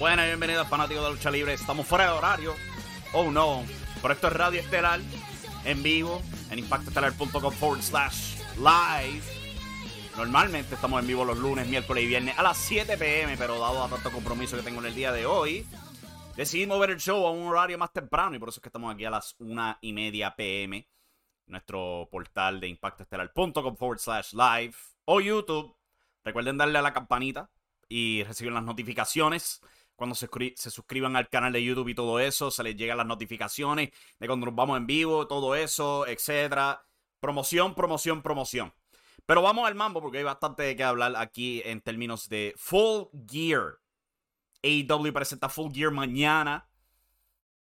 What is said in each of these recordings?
Buenas bienvenidos fanáticos de lucha libre. Estamos fuera de horario. Oh no. Pero esto es Radio Estelar en vivo en impactoestelar.com forward slash live. Normalmente estamos en vivo los lunes, miércoles y viernes a las 7 pm, pero dado a tanto compromiso que tengo en el día de hoy, decidimos ver el show a un horario más temprano y por eso es que estamos aquí a las 1 y media pm. Nuestro portal de impactoestelar.com forward slash live o YouTube. Recuerden darle a la campanita y recibir las notificaciones cuando se, suscriban al canal de YouTube y todo eso, se les llegan las notificaciones de cuando nos vamos en vivo, todo eso, etcétera. Promoción, promoción, promoción. Pero vamos al mambo porque hay bastante de qué hablar aquí en términos de Full Gear. AEW presenta Full Gear mañana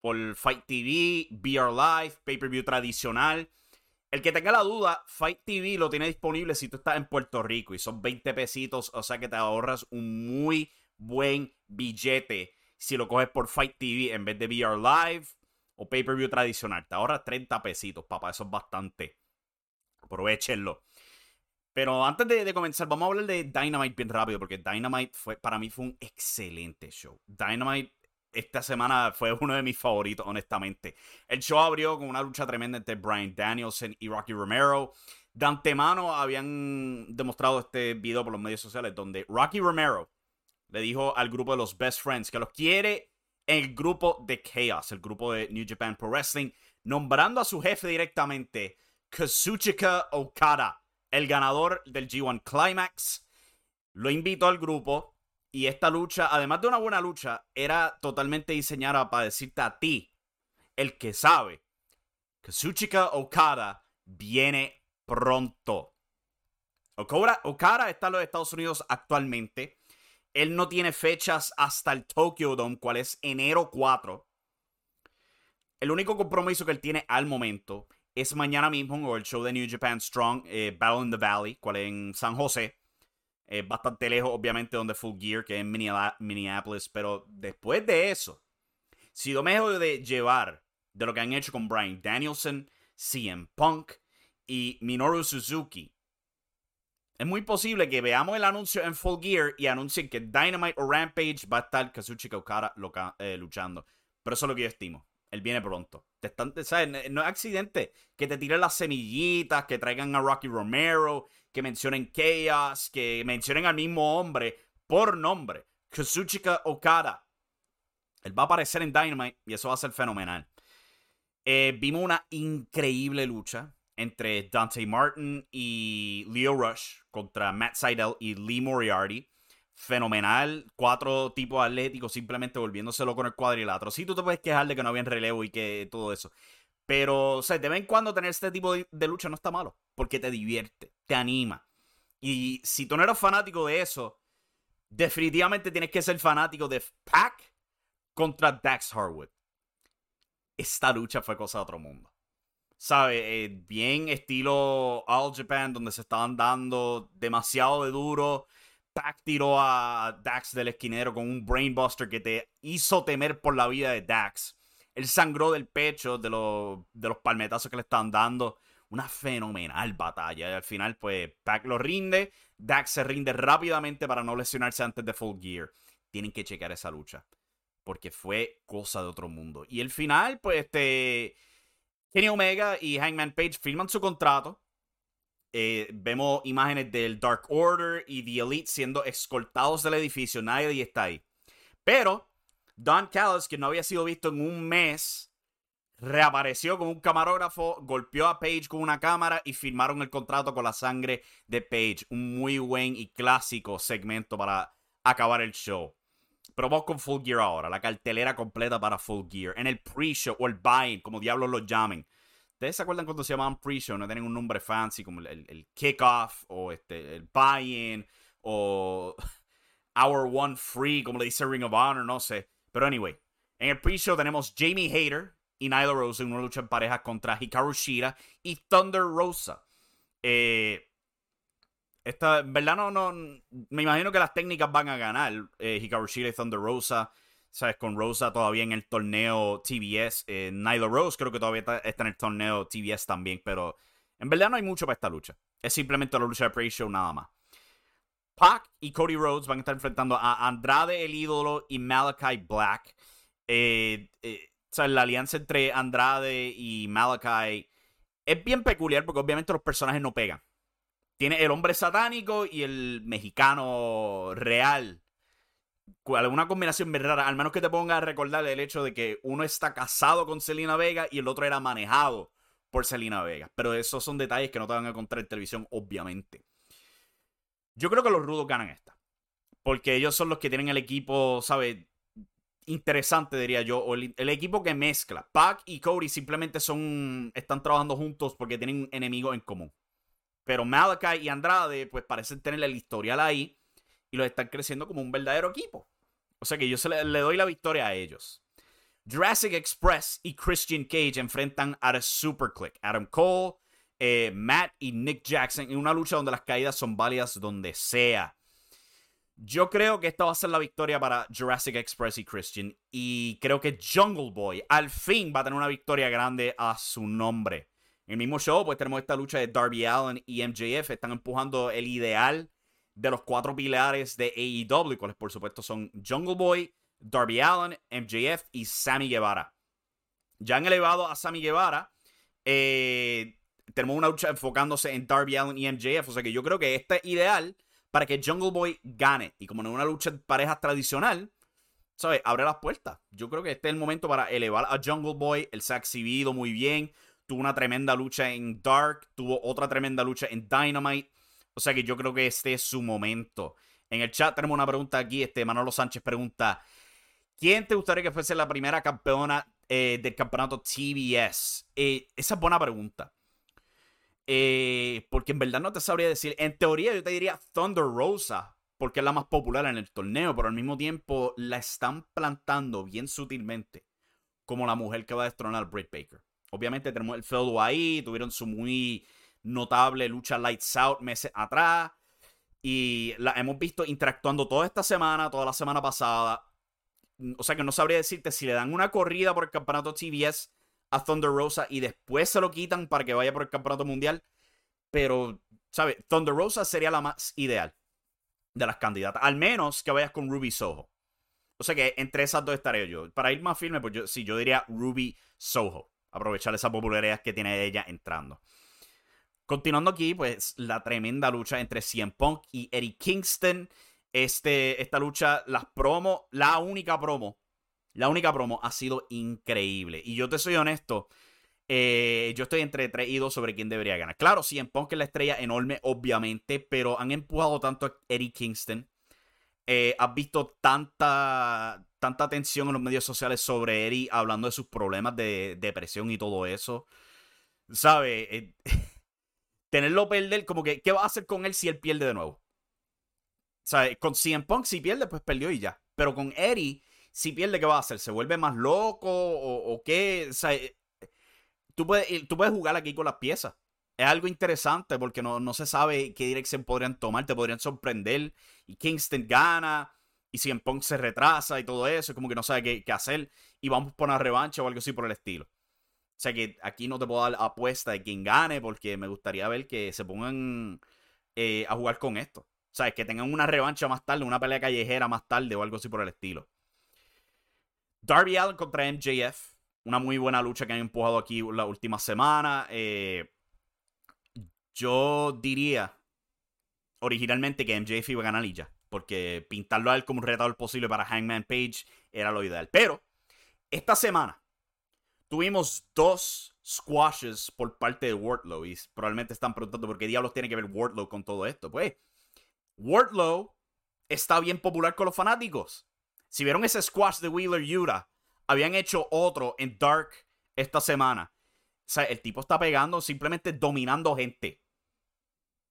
por Fight TV, BR Live, pay-per-view tradicional. El que tenga la duda, Fight TV lo tiene disponible si tú estás en Puerto Rico y son 20 pesitos, o sea que te ahorras un muy buen billete si lo coges por Fight TV en vez de VR Live o pay-per-view tradicional. Te ahorras 30 pesitos, papá. Eso es bastante. Aprovechenlo. Pero antes de, comenzar, vamos a hablar de Dynamite bien rápido, porque Dynamite fue, para mí fue un excelente show. Dynamite esta semana fue uno de mis favoritos, honestamente. El show abrió con una lucha tremenda entre Brian Danielson y Rocky Romero. De antemano habían demostrado este video por los medios sociales donde Rocky Romero le dijo al grupo de los Best Friends que los quiere el grupo de Chaos, el grupo de New Japan Pro Wrestling, nombrando a su jefe directamente, Kazuchika Okada, el ganador del G1 Climax. Lo invitó al grupo y esta lucha, además de una buena lucha, era totalmente diseñada para decirte a ti, el que sabe, Kazuchika Okada viene pronto. Okada está en los Estados Unidos actualmente. Él no tiene fechas hasta el Tokyo Dome, cual es enero 4. El único compromiso que él tiene al momento es mañana mismo en el show de New Japan Strong, eh, Battle in the Valley, cual es en San José. Bastante lejos, obviamente, donde Full Gear, que es en Minneapolis. Pero después de eso, si yo me dejo de llevar de lo que han hecho con Brian Danielson, CM Punk y Minoru Suzuki, es muy posible que veamos el anuncio en Full Gear y anuncien que Dynamite o Rampage va a estar Kazuchika Okada eh, luchando. Pero eso es lo que yo estimo. Él viene pronto. Te están, ¿sabes? No es accidente que te tiren las semillitas, que traigan a Rocky Romero, que mencionen Chaos, que mencionen al mismo hombre por nombre. Kazuchika Okada. Él va a aparecer en Dynamite y eso va a ser fenomenal. Eh, vimos una increíble lucha entre Dante Martin y Leo Rush contra Matt Seidel y Lee Moriarty. Fenomenal. Cuatro tipos atléticos simplemente volviéndoselo con el cuadrilátero. Sí, tú te puedes quejar de que no había relevo y que todo eso. Pero, o sea, de vez en cuando tener este tipo de, de, lucha no está malo. Porque te divierte, te anima. Y si tú no eres fanático de eso, definitivamente tienes que ser fanático de Pac contra Dax Harwood. Esta lucha fue cosa de otro mundo. ¿Sabe? Eh, bien estilo All Japan, donde se estaban dando demasiado de duro. Pac tiró a Dax del esquinero con un brainbuster que te hizo temer por la vida de Dax. Él sangró del pecho de, los, de los palmetazos que le estaban dando. Una fenomenal batalla. Y al final, pues, Pac lo rinde. Dax se rinde rápidamente para no lesionarse antes de Full Gear. Tienen que checar esa lucha. Porque fue cosa de otro mundo. Y el final, pues, este Kenny Omega y Hangman Page firman su contrato. Eh, vemos imágenes del Dark Order y The Elite siendo escoltados del edificio. Nadie está ahí. Pero Don Callis, que no había sido visto en un mes, reapareció con un camarógrafo, golpeó a Page con una cámara y firmaron el contrato con la sangre de Page. Un muy buen y clásico segmento para acabar el show. Pero vamos con Full Gear ahora, la cartelera completa para Full Gear. En el pre-show o el buy como diablos lo llamen. ¿Ustedes se acuerdan cuando se llamaban pre-show? No tienen un nombre fancy como el, kickoff o este, el buy-in o Hour One Free, como le dice Ring of Honor, no sé. Pero anyway, en el pre-show tenemos Jamie Hayter y Nyla Rose en una lucha en pareja contra Hikaru Shida y Thunder Rosa. Eh, esta, en verdad no, no, me imagino que las técnicas van a ganar eh, Hikaru Shida y Thunder Rosa. ¿Sabes? Con Rosa todavía en el torneo TBS. Eh, Nyla Rose creo que todavía está, en el torneo TBS también. Pero en verdad no hay mucho para esta lucha. Es simplemente la lucha de pre-show nada más. Pac y Cody Rhodes van a estar enfrentando a Andrade el ídolo y Malachi Black. Eh, eh, la alianza entre Andrade y Malachi es bien peculiar porque obviamente los personajes no pegan. Tiene el hombre satánico y el mexicano real. Alguna combinación bien rara. Al menos que te ponga a recordar el hecho de que uno está casado con Selena Vega y el otro era manejado por Selena Vega. Pero esos son detalles que no te van a encontrar en televisión, obviamente. Yo creo que los rudos ganan esta. Porque ellos son los que tienen el equipo, ¿sabes? Interesante, diría yo. O el, equipo que mezcla. Pac y Cody simplemente son. Están trabajando juntos porque tienen enemigos en común. Pero Malachi y Andrade, pues parecen tener el historial ahí. Y los están creciendo como un verdadero equipo. O sea que yo le, le doy la victoria a ellos. Jurassic Express y Christian Cage enfrentan a The Super Click. Adam Cole, eh, Matt y Nick Jackson en una lucha donde las caídas son válidas donde sea. Yo creo que esta va a ser la victoria para Jurassic Express y Christian. Y creo que Jungle Boy al fin va a tener una victoria grande a su nombre. En el mismo show, pues tenemos esta lucha de Darby Allen y MJF. Están empujando el ideal de los cuatro pilares de AEW, cuales por supuesto son Jungle Boy, Darby Allen, MJF y Sammy Guevara. Ya han elevado a Sammy Guevara. Eh, tenemos una lucha enfocándose en Darby Allen y MJF. O sea que yo creo que este es ideal para que Jungle Boy gane. Y como no es una lucha de parejas tradicional, ¿sabes? Abre las puertas. Yo creo que este es el momento para elevar a Jungle Boy. Él se ha exhibido muy bien. Tuvo una tremenda lucha en Dark. Tuvo otra tremenda lucha en Dynamite. O sea que yo creo que este es su momento. En el chat tenemos una pregunta aquí. Este Manolo Sánchez pregunta: ¿Quién te gustaría que fuese la primera campeona eh, del campeonato TBS? Eh, esa es buena pregunta. Eh, porque en verdad no te sabría decir. En teoría yo te diría Thunder Rosa, porque es la más popular en el torneo, pero al mismo tiempo la están plantando bien sutilmente como la mujer que va a destronar al Britt Baker. Obviamente tenemos el feudo ahí, tuvieron su muy notable lucha Lights Out meses atrás. Y la hemos visto interactuando toda esta semana, toda la semana pasada. O sea que no sabría decirte si le dan una corrida por el campeonato TBS a Thunder Rosa y después se lo quitan para que vaya por el campeonato mundial. Pero, ¿sabes? Thunder Rosa sería la más ideal de las candidatas. Al menos que vayas con Ruby Soho. O sea que entre esas dos estaré yo. Para ir más firme, pues yo, sí, yo diría Ruby Soho. Aprovechar esa popularidad que tiene ella entrando. Continuando aquí, pues la tremenda lucha entre CM Punk y Eddie Kingston. Este, esta lucha, las promos, la única promo la única promo ha sido increíble. Y yo te soy honesto. Eh, yo estoy entre 3 y 2 sobre quién debería ganar. Claro, en Punk es la estrella enorme, obviamente, pero han empujado tanto a Eddie Kingston. Eh, has visto tanta, tanta atención en los medios sociales sobre Eddie hablando de sus problemas de depresión y todo eso. ¿Sabes? Eh, tenerlo perder, como que, ¿qué va a hacer con él si él pierde de nuevo? ¿Sabes? Con CM Punk, si pierde, pues perdió y ya. Pero con Eddie si pierde, ¿qué va a hacer? ¿Se vuelve más loco o, qué? O sea, eh, tú, puedes, tú puedes jugar aquí con las piezas. Es algo interesante porque no, no se sabe qué dirección podrían tomar, te podrían sorprender. Y Kingston gana, y si en Punk se retrasa y todo eso, es como que no sabe qué, qué, hacer. Y vamos por una revancha o algo así por el estilo. O sea que aquí no te puedo dar apuesta de quién gane porque me gustaría ver que se pongan eh, a jugar con esto. O sea, que tengan una revancha más tarde, una pelea callejera más tarde o algo así por el estilo. Darby Allen contra MJF. una muy buena lucha que han empujado aquí la última semana. Eh, yo diría originalmente que MJF iba a ganar y ya. Porque pintarlo a él como un retador posible para Hangman Page era lo ideal. Pero esta semana tuvimos dos squashes por parte de Wardlow. Y probablemente están preguntando por qué diablos tiene que ver Wardlow con todo esto. Pues, Wardlow está bien popular con los fanáticos. Si vieron ese squash de Wheeler Yuta habían hecho otro en Dark esta semana. O sea, el tipo está pegando, simplemente dominando gente.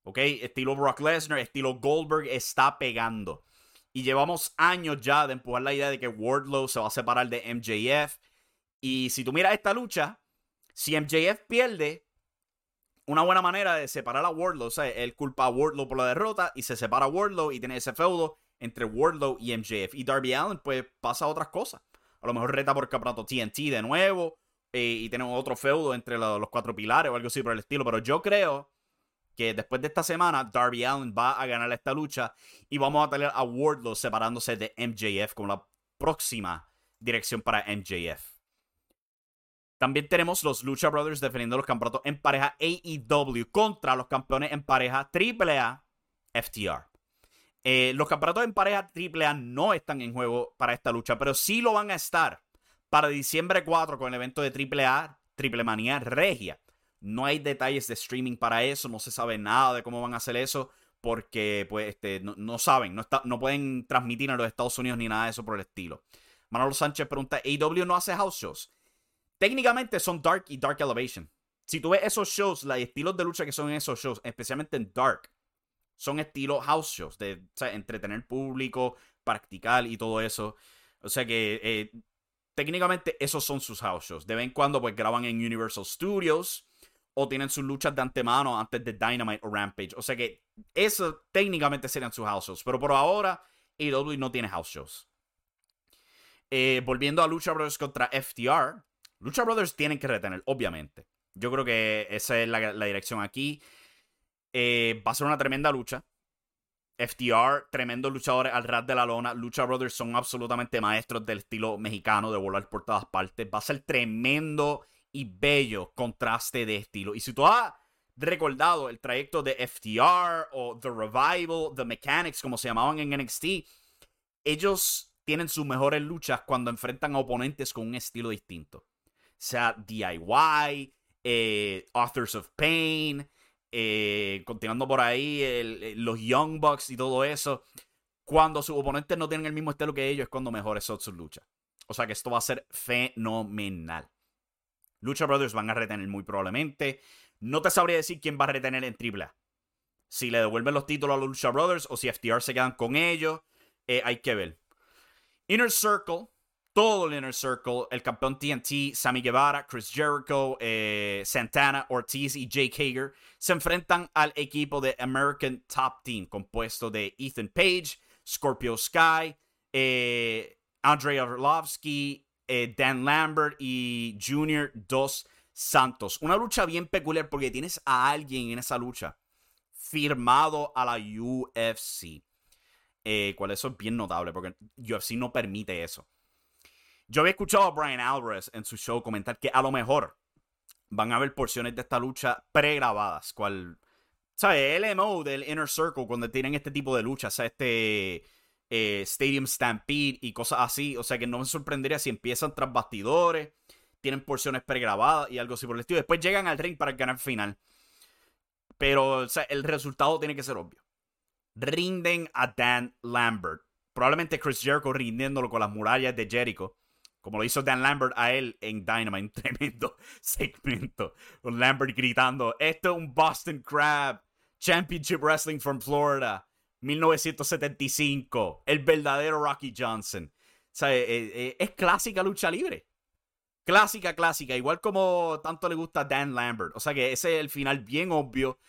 ¿Ok? Estilo Brock Lesnar, estilo Goldberg, está pegando. Y llevamos años ya de empujar la idea de que Wardlow se va a separar de MJF. Y si tú miras esta lucha, si MJF pierde, una buena manera de separar a Wardlow, o sea, él culpa a Wardlow por la derrota y se separa a Wardlow y tiene ese feudo entre Wardlow y MJF. Y Darby Allen, pues pasa otras cosas a lo mejor reta por campeonato TNT de nuevo eh, y tenemos otro feudo entre los cuatro pilares o algo así por el estilo. Pero yo creo que después de esta semana, Darby Allen va a ganar esta lucha y vamos a tener a Wardlow separándose de MJF como la próxima dirección para MJF. También tenemos los Lucha Brothers defendiendo los campeonatos en pareja AEW contra los campeones en pareja AAA FTR. Eh, los campeonatos en pareja AAA no están en juego para esta lucha, pero sí lo van a estar para diciembre 4 con el evento de AAA, Triple Manía Regia. No hay detalles de streaming para eso, no se sabe nada de cómo van a hacer eso, porque pues, este, no, saben, no, está, no pueden transmitir en los Estados Unidos ni nada de eso por el estilo. Manolo Sánchez pregunta, ¿AW no hace house shows? Técnicamente son Dark y Dark Elevation. Si tú ves esos shows, los estilos de lucha que son en esos shows, especialmente en Dark, son estilo house shows, de entretener público, practicar y todo eso. O sea que eh, técnicamente esos son sus house shows. De vez en cuando pues graban en Universal Studios o tienen sus luchas de antemano antes de Dynamite o Rampage. O sea que eso técnicamente serían sus house shows. Pero por ahora AEW no tiene house shows. Eh, volviendo a Lucha Brothers contra FTR. Lucha Brothers tienen que retener, obviamente. Yo creo que esa es la dirección aquí. Eh, va a ser una tremenda lucha. FTR, tremendos luchadores al ras de la lona. Lucha Brothers son absolutamente maestros del estilo mexicano de volar por todas partes. Va a ser tremendo y bello contraste de estilo. Y si tú has recordado el trayecto de FTR o The Revival, The Mechanics, como se llamaban en NXT, ellos tienen sus mejores luchas cuando enfrentan a oponentes con un estilo distinto. Sea DIY, eh, Authors of Pain, eh, continuando por ahí, eh, los Young Bucks y todo eso. Cuando sus oponentes no tienen el mismo estilo que ellos, es cuando mejores son sus luchas. O sea que esto va a ser fenomenal. Lucha Brothers van a retener muy probablemente. No te sabría decir quién va a retener en AAA. Si le devuelven los títulos a los Lucha Brothers o si FTR se quedan con ellos. Eh, hay que ver. Inner Circle todo el Inner Circle, el campeón TNT, Sammy Guevara, Chris Jericho, eh, Santana, Ortiz y Jake Hager se enfrentan al equipo de American Top Team, compuesto de Ethan Page, Scorpio Sky, eh, Andrei Arlovsky, eh, Dan Lambert y Junior Dos Santos. Una lucha bien peculiar porque tienes a alguien en esa lucha firmado a la UFC. Eh, cual eso es bien notable porque UFC no permite eso. Yo había escuchado a Brian Alvarez en su show comentar que a lo mejor van a haber porciones de esta lucha pregrabadas, cual, ¿sabes? El MO del Inner Circle cuando tienen este tipo de luchas, o sea, este eh, Stadium Stampede y cosas así, o sea que no me sorprendería si empiezan tras bastidores, tienen porciones pregrabadas y algo así por el estilo, después llegan al ring para ganar final. Pero el resultado tiene que ser obvio. Rinden a Dan Lambert. Probablemente Chris Jericho rindiéndolo con las murallas de Jericho como lo hizo Dan Lambert a él en Dynamite, tremendo segmento. Con Lambert gritando, esto es un Boston Crab, Championship Wrestling from Florida, 1975, el verdadero Rocky Johnson. O sea, eh, eh, es, clásica lucha libre. Clásica, clásica, igual como tanto le gusta Dan Lambert. O sea que ese es el final bien obvio.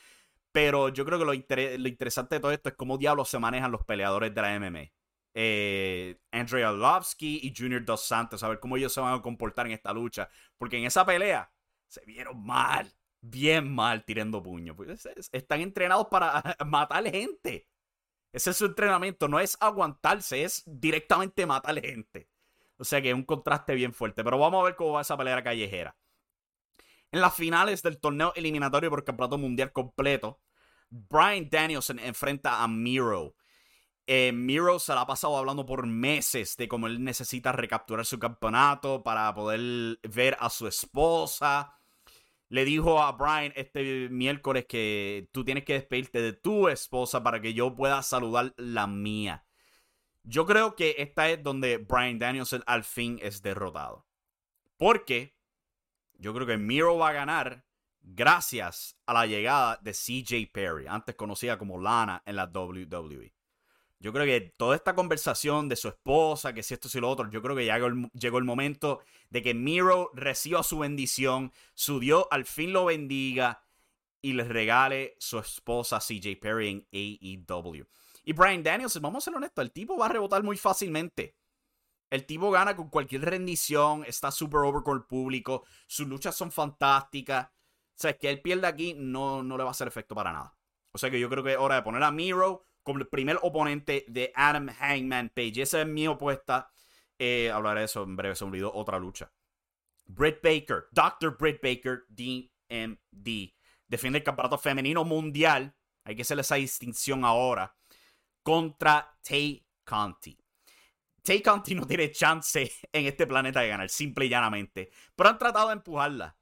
Pero yo creo que lo, interesante de todo esto es cómo diablos se manejan los peleadores de la MMA eh, Andrea y Junior Dos Santos, a ver cómo ellos se van a comportar en esta lucha. Porque en esa pelea se vieron mal, bien mal tirando puños. Pues están entrenados para matar gente. Ese es su entrenamiento, no es aguantarse, es directamente matar gente. O sea que es un contraste bien fuerte. Pero vamos a ver cómo va esa pelea callejera. En las finales del torneo eliminatorio por campeonato mundial completo, Brian Danielson enfrenta a Miro. Eh, Miro se la ha pasado hablando por meses de cómo él necesita recapturar su campeonato para poder ver a su esposa. Le dijo a Brian este miércoles que tú tienes que despedirte de tu esposa para que yo pueda saludar la mía. Yo creo que esta es donde Brian Danielson al fin es derrotado. Porque yo creo que Miro va a ganar gracias a la llegada de CJ Perry, antes conocida como Lana en la WWE. Yo creo que toda esta conversación de su esposa, que si esto, si lo otro, yo creo que ya llegó el, momento de que Miro reciba su bendición, su Dios al fin lo bendiga y le regale su esposa CJ Perry en AEW. Y Brian Danielson, vamos a ser honestos, el tipo va a rebotar muy fácilmente. El tipo gana con cualquier rendición, está super over con el público, sus luchas son fantásticas. O sea, que él pierda aquí no, no le va a hacer efecto para nada. O sea que yo creo que es hora de poner a Miro como el primer oponente de Adam Hangman Page. Esa es mi opuesta. Eh, hablaré de eso en breve, se olvidó otra lucha. Britt Baker, Dr. Britt Baker, DMD. Defiende el campeonato femenino mundial. Hay que hacer esa distinción ahora. Contra Tay Conti. Tay Conti no tiene chance en este planeta de ganar, simple y llanamente. Pero han tratado de empujarla.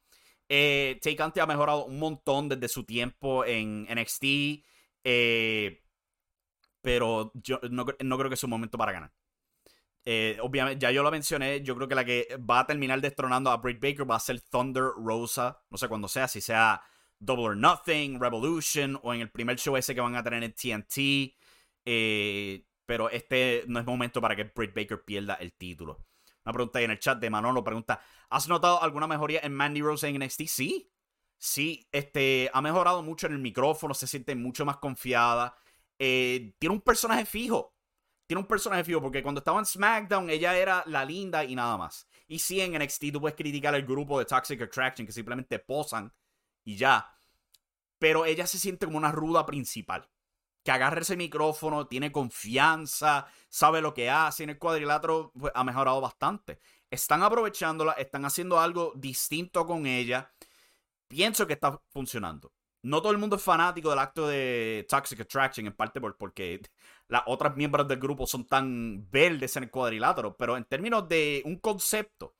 Eh, Tay Conti ha mejorado un montón desde su tiempo en NXT. Eh, pero yo no, creo que sea un momento para ganar. Eh, obviamente, ya yo lo mencioné, yo creo que la que va a terminar destronando a Britt Baker va a ser Thunder Rosa, no sé cuándo sea, si sea Double or Nothing, Revolution o en el primer show ese que van a tener en TNT. Eh, pero este no es momento para que Britt Baker pierda el título. Una pregunta ahí en el chat de Manolo pregunta: ¿Has notado alguna mejoría en Mandy Rose en NXT? Sí. Sí, este, ha mejorado mucho en el micrófono, se siente mucho más confiada. Eh, tiene un personaje fijo. Tiene un personaje fijo porque cuando estaba en SmackDown ella era la linda y nada más. Y sí, en NXT tú puedes criticar al grupo de Toxic Attraction que simplemente posan y ya. Pero ella se siente como una ruda principal. Que agarra ese micrófono, tiene confianza, sabe lo que hace. En el cuadrilátero pues, ha mejorado bastante. Están aprovechándola, están haciendo algo distinto con ella. Pienso que está funcionando no todo el mundo es fanático del acto de Toxic Attraction, en parte por, porque las otras miembros del grupo son tan verdes en el cuadrilátero, pero en términos de un concepto,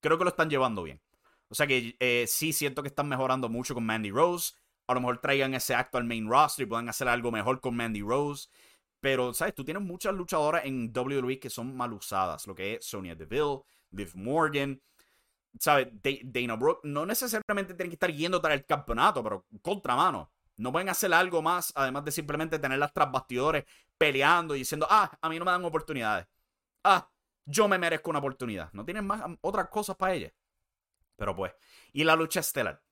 creo que lo están llevando bien. O sea que eh, sí siento que están mejorando mucho con Mandy Rose. A lo mejor traigan ese acto al main roster y puedan hacer algo mejor con Mandy Rose. Pero, ¿sabes? Tú tienes muchas luchadoras en WWE que son mal usadas. Lo que es Sonya Deville, Liv Morgan. ¿Sabes? Dana Brooke no necesariamente tienen que estar yendo tras el campeonato, pero contramano. No pueden hacer algo más, además de simplemente tenerlas tras bastidores peleando y diciendo, ah, a mí no me dan oportunidades. Ah, yo me merezco una oportunidad. No tienen más otras cosas para ella. Pero pues. Y la lucha estelar.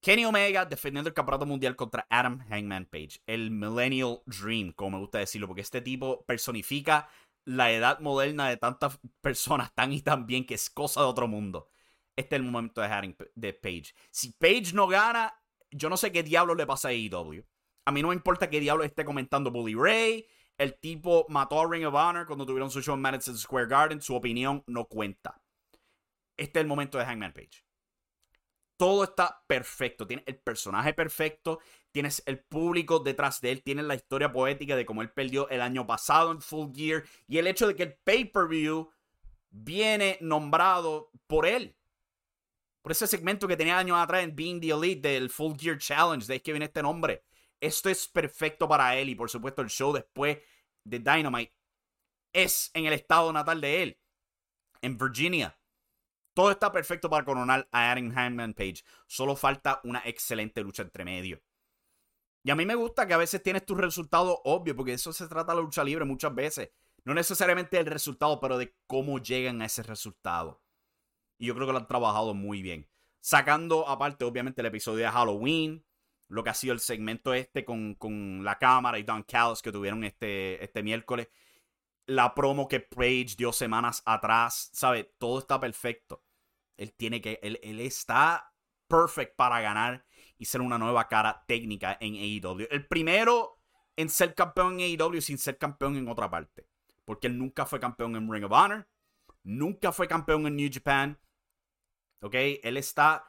Kenny Omega defendiendo el campeonato mundial contra Adam Hangman Page. El Millennial Dream, como me gusta decirlo, porque este tipo personifica la edad moderna de tantas personas tan y tan bien que es cosa de otro mundo. Este es el momento de, de Page. Si Page no gana, yo no sé qué diablo le pasa a AEW. A mí no me importa qué diablo esté comentando Bully Ray. El tipo mató a Ring of Honor cuando tuvieron su show en Madison Square Garden. Su opinión no cuenta. Este es el momento de Hangman Page. Todo está perfecto. Tiene el personaje perfecto tienes el público detrás de él, tienes la historia poética de cómo él perdió el año pasado en Full Gear y el hecho de que el pay-per-view viene nombrado por él. Por ese segmento que tenía años atrás en Being the Elite del Full Gear Challenge, de ahí que viene este nombre. Esto es perfecto para él y por supuesto el show después de Dynamite es en el estado natal de él, en Virginia. Todo está perfecto para coronar a Adam Hanman Page. Solo falta una excelente lucha entre medio. Y a mí me gusta que a veces tienes tu resultado obvio, porque eso se trata la lucha libre muchas veces. No necesariamente el resultado, pero de cómo llegan a ese resultado. Y yo creo que lo han trabajado muy bien. Sacando aparte, obviamente, el episodio de Halloween, lo que ha sido el segmento este con, la cámara y Don Callis que tuvieron este, este miércoles. La promo que Page dio semanas atrás, ¿sabe? Todo está perfecto. Él tiene que, él, está perfect para ganar y ser una nueva cara técnica en AEW. El primero en ser campeón en AEW sin ser campeón en otra parte. Porque él nunca fue campeón en Ring of Honor. Nunca fue campeón en New Japan. ¿Ok? Él está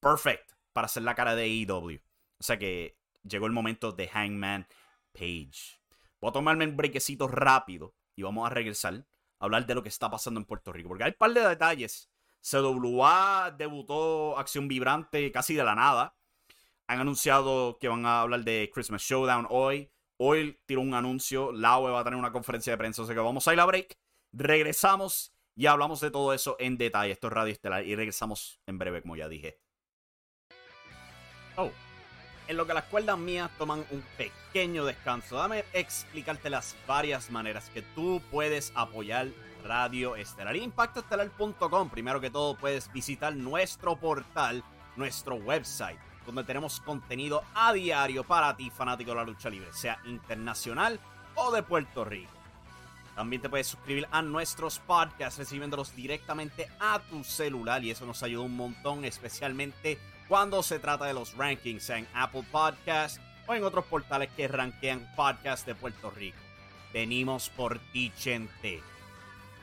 perfect para hacer la cara de AEW. O sea que llegó el momento de Hangman Page. Voy a tomarme un brequecito rápido y vamos a regresar a hablar de lo que está pasando en Puerto Rico. Porque hay un par de detalles. CWA debutó Acción Vibrante casi de la nada. Han anunciado que van a hablar de Christmas Showdown hoy. Hoy tiró un anuncio. Laue va a tener una conferencia de prensa. O sea que vamos a ir a break. Regresamos y hablamos de todo eso en detalle. Esto es Radio Estelar. Y regresamos en breve, como ya dije. Oh en lo que las cuerdas mías toman un pequeño descanso, dame explicarte las varias maneras que tú puedes apoyar Radio Estelar. Impactoestelar.com. Primero que todo, puedes visitar nuestro portal, nuestro website, donde tenemos contenido a diario para ti, fanático de la lucha libre, sea internacional o de Puerto Rico. También te puedes suscribir a nuestros podcasts recibiéndolos directamente a tu celular y eso nos ayuda un montón, especialmente cuando se trata de los rankings en Apple Podcasts o en otros portales que rankean podcasts de Puerto Rico. Venimos por ti.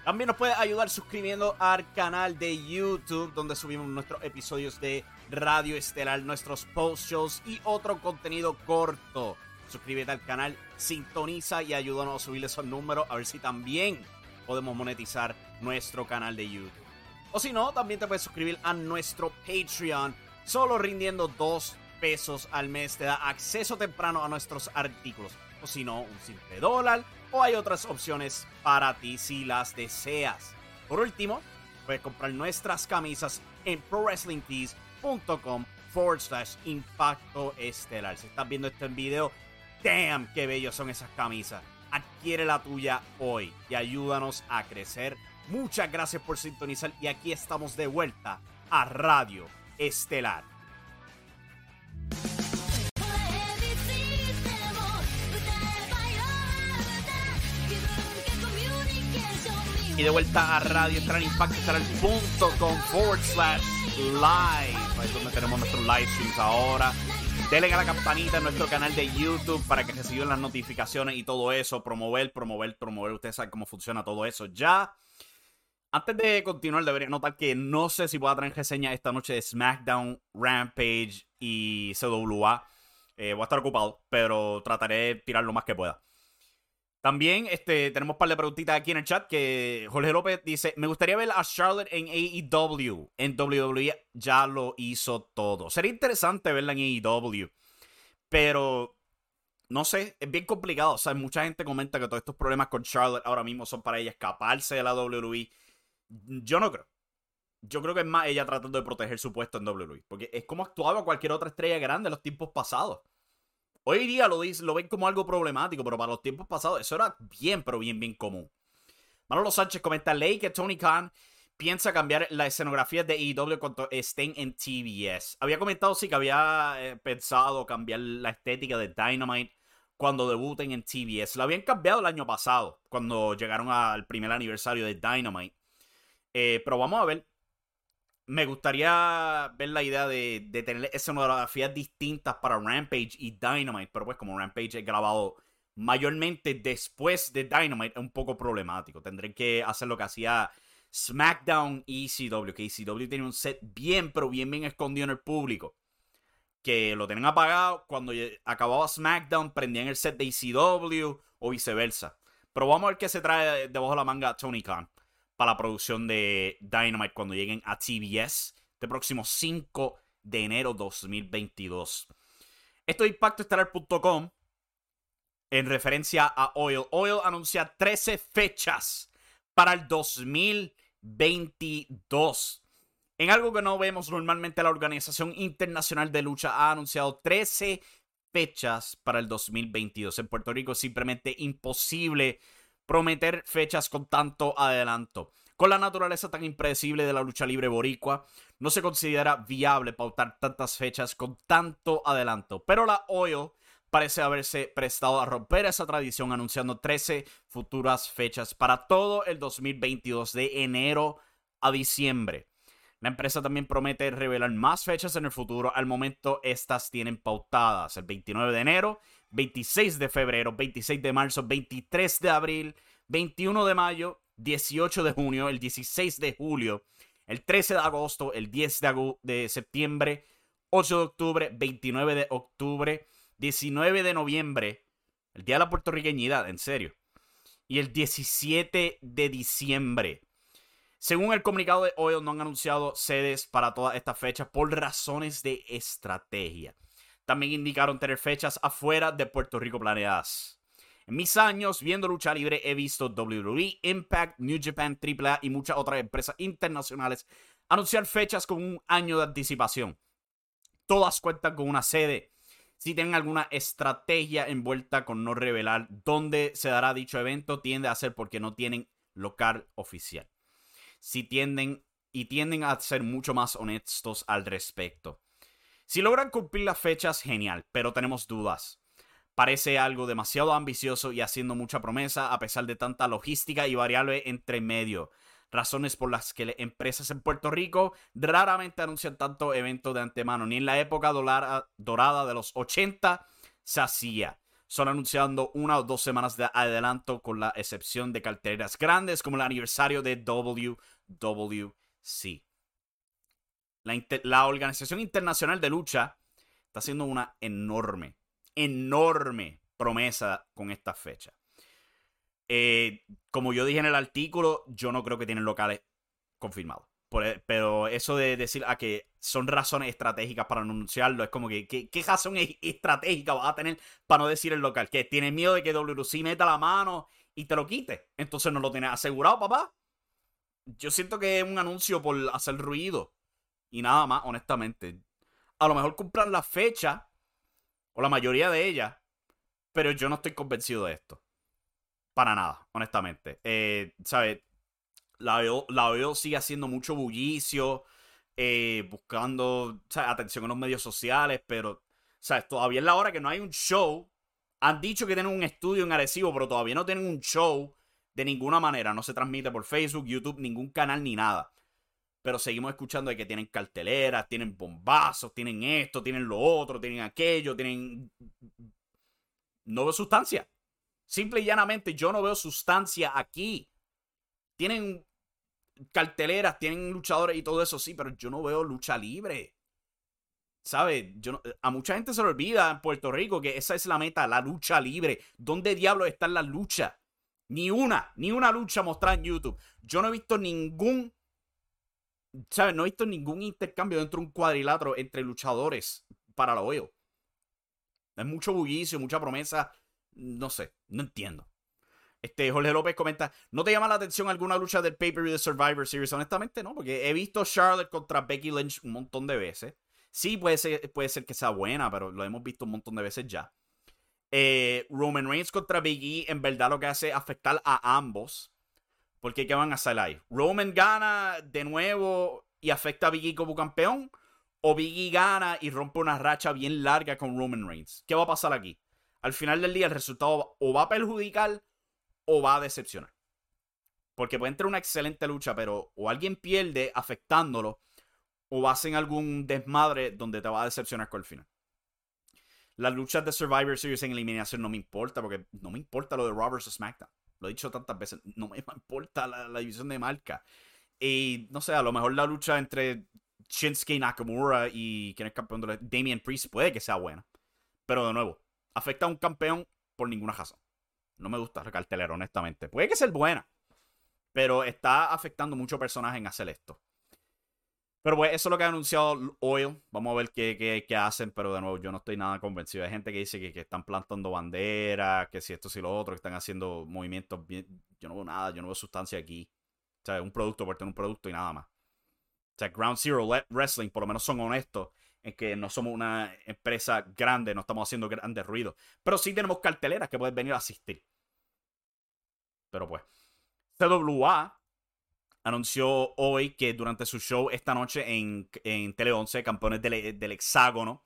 También nos puedes ayudar suscribiendo al canal de YouTube, donde subimos nuestros episodios de Radio Estelar, nuestros post shows y otro contenido corto. Suscríbete al canal, sintoniza y ayúdanos a subir esos números, a ver si también podemos monetizar nuestro canal de YouTube. O si no, también te puedes suscribir a nuestro Patreon Solo rindiendo 2 pesos al mes te da acceso temprano a nuestros artículos. O si no, un simple dólar. O hay otras opciones para ti si las deseas. Por último, puedes comprar nuestras camisas en prowrestlingtees.com forward slash impacto estelar. Si estás viendo este video, damn, qué bellos son esas camisas. Adquiere la tuya hoy y ayúdanos a crecer. Muchas gracias por sintonizar y aquí estamos de vuelta a Radio estelar. Y de vuelta a Radio Estelar Impacto Estelar.com forward slash live. Ahí es donde tenemos nuestros live streams ahora. Denle a la campanita en nuestro canal de YouTube para que reciban las notificaciones y todo eso. Promover, promover, promover. Ustedes saben cómo funciona todo eso ya. Antes de continuar, debería notar que no sé si voy a traer reseña esta noche de SmackDown, Rampage y CWA. Eh, voy a estar ocupado, pero trataré de tirar lo más que pueda. También este, tenemos un par de preguntitas aquí en el chat que Jorge López dice, me gustaría ver a Charlotte en AEW. En WWE ya lo hizo todo. Sería interesante verla en AEW. Pero no sé, es bien complicado. O sea, mucha gente comenta que todos estos problemas con Charlotte ahora mismo son para ella escaparse de la WWE. Yo no creo. Yo creo que es más ella tratando de proteger su puesto en WWE. Porque es como actuaba cualquier otra estrella grande en los tiempos pasados. Hoy día lo, lo ven como algo problemático, pero para los tiempos pasados eso era bien, pero bien, bien común. Manolo Sánchez comenta, ley que Tony Khan piensa cambiar la escenografía de AEW cuando estén en TBS. Había comentado sí que había eh, pensado cambiar la estética de Dynamite cuando debuten en TBS. La habían cambiado el año pasado, cuando llegaron al primer aniversario de Dynamite. Eh, pero vamos a ver. Me gustaría ver la idea de, de tener escenografías distintas para Rampage y Dynamite. Pero pues como Rampage es grabado mayormente después de Dynamite, es un poco problemático. Tendré que hacer lo que hacía SmackDown y ECW. Que ECW tiene un set bien, pero bien, bien escondido en el público. Que lo tenían apagado. Cuando acababa SmackDown, prendían el set de ECW o viceversa. Pero vamos a ver qué se trae debajo de la manga Tony Khan para la producción de Dynamite cuando lleguen a TBS este próximo 5 de enero 2022. Esto es impactoestelar.com en referencia a Oil. Oil anuncia 13 fechas para el 2022. En algo que no vemos normalmente, la Organización Internacional de Lucha ha anunciado 13 fechas para el 2022. En Puerto Rico es simplemente imposible prometer fechas con tanto adelanto. Con la naturaleza tan impredecible de la lucha libre boricua, no se considera viable pautar tantas fechas con tanto adelanto. Pero la OIL parece haberse prestado a romper esa tradición anunciando 13 futuras fechas para todo el 2022 de enero a diciembre. La empresa también promete revelar más fechas en el futuro. Al momento estas tienen pautadas el 29 de enero 26 de febrero, 26 de marzo, 23 de abril, 21 de mayo, 18 de junio, el 16 de julio, el 13 de agosto, el 10 de, de septiembre, 8 de octubre, 29 de octubre, 19 de noviembre, el Día de la Puertorriqueñidad, en serio, y el 17 de diciembre. Según el comunicado de hoy, no han anunciado sedes para todas estas fechas por razones de estrategia. También indicaron tener fechas afuera de Puerto Rico planeadas. En mis años viendo lucha libre he visto WWE, Impact, New Japan, AAA y muchas otras empresas internacionales anunciar fechas con un año de anticipación. Todas cuentan con una sede. Si tienen alguna estrategia envuelta con no revelar dónde se dará dicho evento, tiende a ser porque no tienen local oficial si tienden y tienden a ser mucho más honestos al respecto. Si logran cumplir las fechas, genial, pero tenemos dudas. Parece algo demasiado ambicioso y haciendo mucha promesa a pesar de tanta logística y variable entre medio. Razones por las que empresas en Puerto Rico raramente anuncian tanto evento de antemano. Ni en la época dorada de los 80 se hacía son anunciando una o dos semanas de adelanto con la excepción de carteleras grandes como el aniversario de WWC. La, Organización Internacional de Lucha está haciendo una enorme, enorme promesa con esta fecha. Eh, como yo dije en el artículo, yo no creo que tienen locales confirmados. E, pero eso de decir a que son razones estratégicas para anunciarlo, es como que, ¿qué, razón estratégica vas a tener para no decir el local? Que tienes miedo de que WC meta la mano y te lo quite. Entonces no lo tienes asegurado, papá. Yo siento que es un anuncio por hacer ruido. Y nada más, honestamente. A lo mejor comprar la fecha, o la mayoría de ellas, pero yo no estoy convencido de esto. Para nada, honestamente. Eh, ¿Sabes? La veo, sigue haciendo mucho bullicio, eh, buscando atención en los medios sociales, pero ¿sabes? todavía es la hora que no hay un show. Han dicho que tienen un estudio en Arecibo, pero todavía no tienen un show de ninguna manera. No se transmite por Facebook, YouTube, ningún canal ni nada. Pero seguimos escuchando de que tienen carteleras, tienen bombazos, tienen esto, tienen lo otro, tienen aquello, tienen... No veo sustancia. Simple y llanamente, yo no veo sustancia aquí. Tienen carteleras, tienen luchadores y todo eso, sí, pero yo no veo lucha libre. ¿Sabes? Yo a mucha gente se le olvida en Puerto Rico que esa es la meta, la lucha libre. ¿Dónde diablos están las luchas? Ni una, ni una lucha mostrada en YouTube. Yo no he visto ningún, No he visto ningún intercambio dentro de un cuadrilátero entre luchadores para lo veo. Es mucho bullicio, mucha promesa. No sé, no entiendo. Este, Jorge López comenta, ¿no te llama la atención alguna lucha del pay-per-view de Survivor Series? Honestamente no, porque he visto Charlotte contra Becky Lynch un montón de veces. Sí, puede ser, puede ser que sea buena, pero lo hemos visto un montón de veces ya. Eh, Roman Reigns contra Big E en verdad lo que hace es afectar a ambos. Porque ¿qué van a hacer ahí? ¿Roman gana de nuevo y afecta a Big E como campeón? ¿O Big E gana y rompe una racha bien larga con Roman Reigns? ¿Qué va a pasar aquí? Al final del día el resultado o va a perjudicar o va a decepcionar. Porque puede entrar una excelente lucha, pero o alguien pierde afectándolo, o hacer algún desmadre donde te va a decepcionar con el final. Las luchas de Survivor Series en eliminación no me importa, porque no me importa lo de Roberts SmackDown. Lo he dicho tantas veces, no me importa la, división de marca. Y no sé, a lo mejor la lucha entre Shinsuke Nakamura y quien es campeón de la, Damian Priest puede que sea buena. Pero de nuevo, afecta a un campeón por ninguna razón. No me gusta cartelera, honestamente. Puede que sea buena, pero está afectando mucho personaje en hacer esto. Pero pues eso es lo que ha anunciado Oil. Vamos a ver qué, qué, hacen, pero de nuevo yo no estoy nada convencido. Hay gente que dice que, están plantando banderas, que si esto, si lo otro, que están haciendo movimientos bien. Yo no veo nada, yo no veo sustancia aquí. O sea, un producto por tener un producto y nada más. O sea, Ground Zero Wrestling, por lo menos son honestos en que no somos una empresa grande, no estamos haciendo grandes ruidos. Pero sí tenemos carteleras que pueden venir a asistir. Pero pues, CWA anunció hoy que durante su show esta noche en, en Tele 11, Campeones del, del, Hexágono,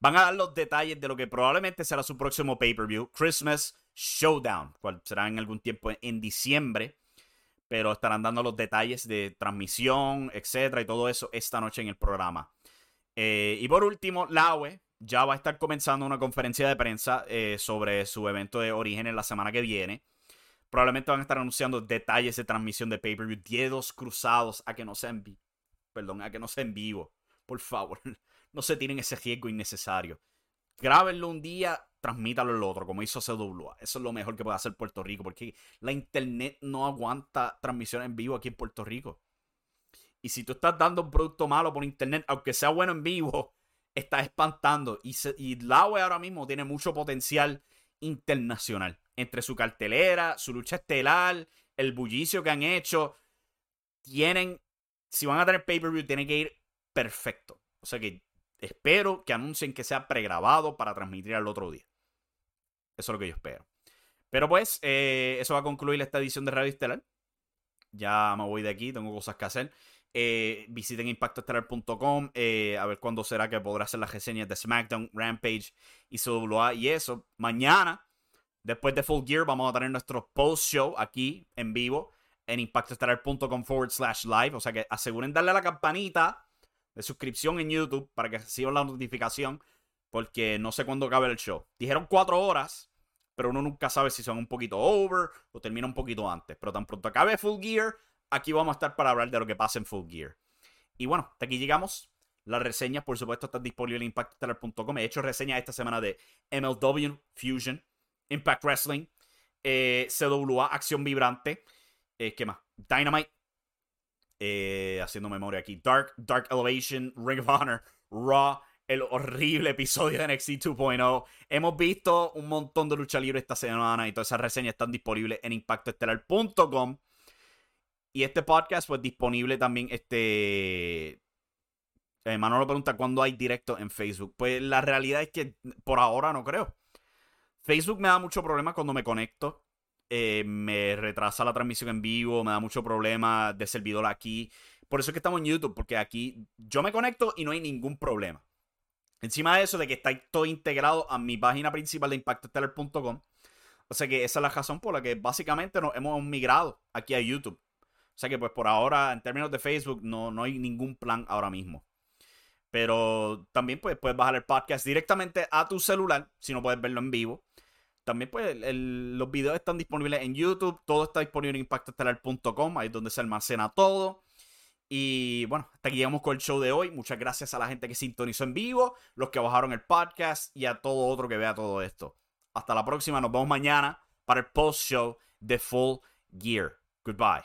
van a dar los detalles de lo que probablemente será su próximo pay-per-view, Christmas Showdown, cual será en algún tiempo en diciembre. Pero estarán dando los detalles de transmisión, etcétera, y todo eso esta noche en el programa. Eh, y por último, Laue ya va a estar comenzando una conferencia de prensa eh, sobre su evento de origen en la semana que viene. Probablemente van a estar anunciando detalles de transmisión de pay-per-view, dedos cruzados a que no sean vivo. Perdón, a que no sea en vivo. Por favor, no se tienen ese riesgo innecesario. Grábenlo un día, transmítalo el otro, como hizo CWA. Eso es lo mejor que puede hacer Puerto Rico, porque la internet no aguanta transmisión en vivo aquí en Puerto Rico. Y si tú estás dando un producto malo por internet, aunque sea bueno en vivo, estás espantando. Y, se, y ahora mismo tiene mucho potencial internacional. Entre su cartelera, su lucha estelar, el bullicio que han hecho. Tienen, si van a tener pay-per-view, tienen que ir perfecto. O sea que espero que anuncien que sea pregrabado para transmitir al otro día. Eso es lo que yo espero. Pero pues, eh, eso va a concluir esta edición de Radio Estelar. Ya me voy de aquí, tengo cosas que hacer. Eh, visiten impactoestelar.com eh, a ver cuándo será que podrá hacer las reseñas de SmackDown, Rampage y CWA y eso. Mañana, después de Full Gear, vamos a tener nuestro post-show aquí en vivo en impactoestelar.com forward slash live. O sea que aseguren darle a la campanita de suscripción en YouTube para que reciban la notificación porque no sé cuándo acabe el show. Dijeron cuatro horas, pero uno nunca sabe si son un poquito over o termina un poquito antes. Pero tan pronto acabe Full Gear, aquí vamos a estar para hablar de lo que pasa en Full Gear. Y bueno, hasta aquí llegamos. Las reseñas, por supuesto, están disponibles en impactstellar.com. He hecho reseñas esta semana de MLW Fusion, Impact Wrestling, eh, CWA, Acción Vibrante. Eh, ¿Qué más? Dynamite. Eh, haciendo memoria aquí. Dark, Dark Elevation, Ring of Honor, Raw, el horrible episodio de NXT 2.0. Hemos visto un montón de lucha libre esta semana y todas esas reseñas están disponibles en impactoestelar.com. Y este podcast, pues disponible también. Este. Eh, Manolo pregunta cuándo hay directo en Facebook. Pues la realidad es que por ahora no creo. Facebook me da mucho problema cuando me conecto. Eh, me retrasa la transmisión en vivo, me da mucho problema de servidor aquí. Por eso es que estamos en YouTube, porque aquí yo me conecto y no hay ningún problema. Encima de eso, de que está todo integrado a mi página principal de impactostellar.com. O sea que esa es la razón por la que básicamente nos hemos migrado aquí a YouTube. O sea que pues por ahora, en términos de Facebook, no, no hay ningún plan ahora mismo. Pero también pues, puedes bajar el podcast directamente a tu celular, si no puedes verlo en vivo. También pues los videos están disponibles en YouTube, todo está disponible en impactoestelar.com, ahí es donde se almacena todo. Y bueno, hasta aquí llegamos con el show de hoy. Muchas gracias a la gente que sintonizó en vivo, los que bajaron el podcast y a todo otro que vea todo esto. Hasta la próxima, nos vemos mañana para el post show de Full Gear. Goodbye.